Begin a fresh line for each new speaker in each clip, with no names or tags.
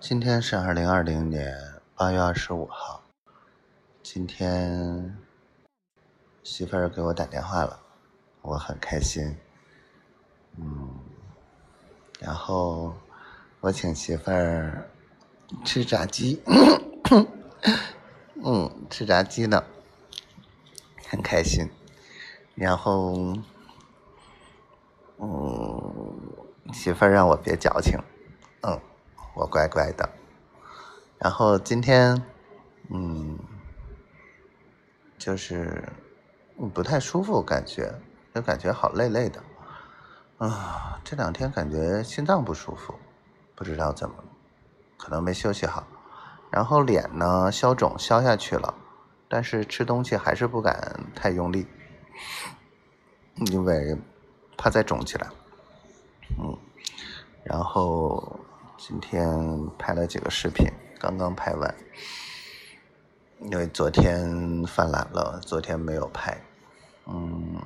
今天是二零二零年八月二十五号。今天媳妇儿给我打电话了，我很开心。嗯，然后我请媳妇儿吃炸鸡，嗯，吃炸鸡呢，很开心。然后，嗯，媳妇儿让我别矫情，我乖乖的，然后今天，嗯，就是不太舒服，感觉就感觉好累累的，啊，这两天感觉心脏不舒服，不知道怎么，可能没休息好，然后脸呢消肿消下去了，但是吃东西还是不敢太用力，因为怕再肿起来，嗯，然后。今天拍了几个视频，刚刚拍完，因为昨天犯懒了，昨天没有拍。嗯，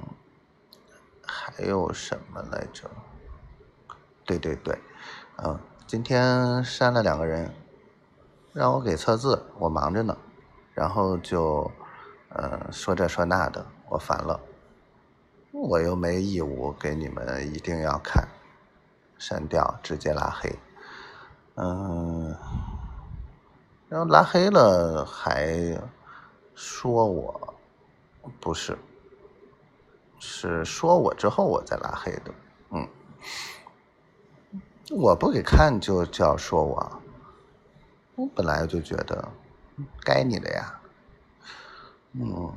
还有什么来着？对对对，嗯，今天删了两个人，让我给测字，我忙着呢，然后就，嗯，说这说那的，我烦了，我又没义务给你们一定要看，删掉，直接拉黑。嗯，然后拉黑了，还说我不是，是说我之后我再拉黑的。嗯，我不给看就就要说我，我本来就觉得该你的呀。嗯，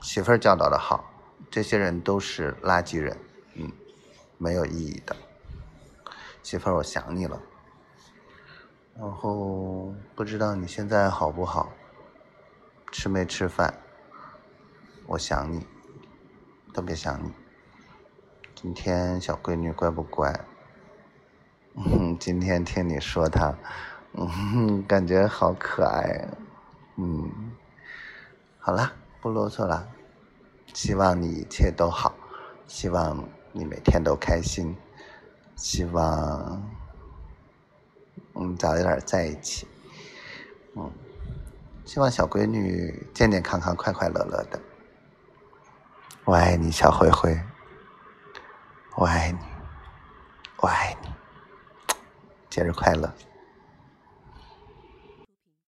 媳妇儿教导的好，这些人都是垃圾人，嗯，没有意义的。媳妇儿，我想你了。然后不知道你现在好不好，吃没吃饭？我想你，特别想你。今天小闺女乖不乖？嗯，今天听你说她，嗯，感觉好可爱。嗯，好了，不啰嗦了。希望你一切都好，希望你每天都开心，希望。嗯，早一点在一起。嗯，希望小闺女健健康康、快快乐乐的。我爱你，小灰灰。我爱你，我爱你。节日快乐。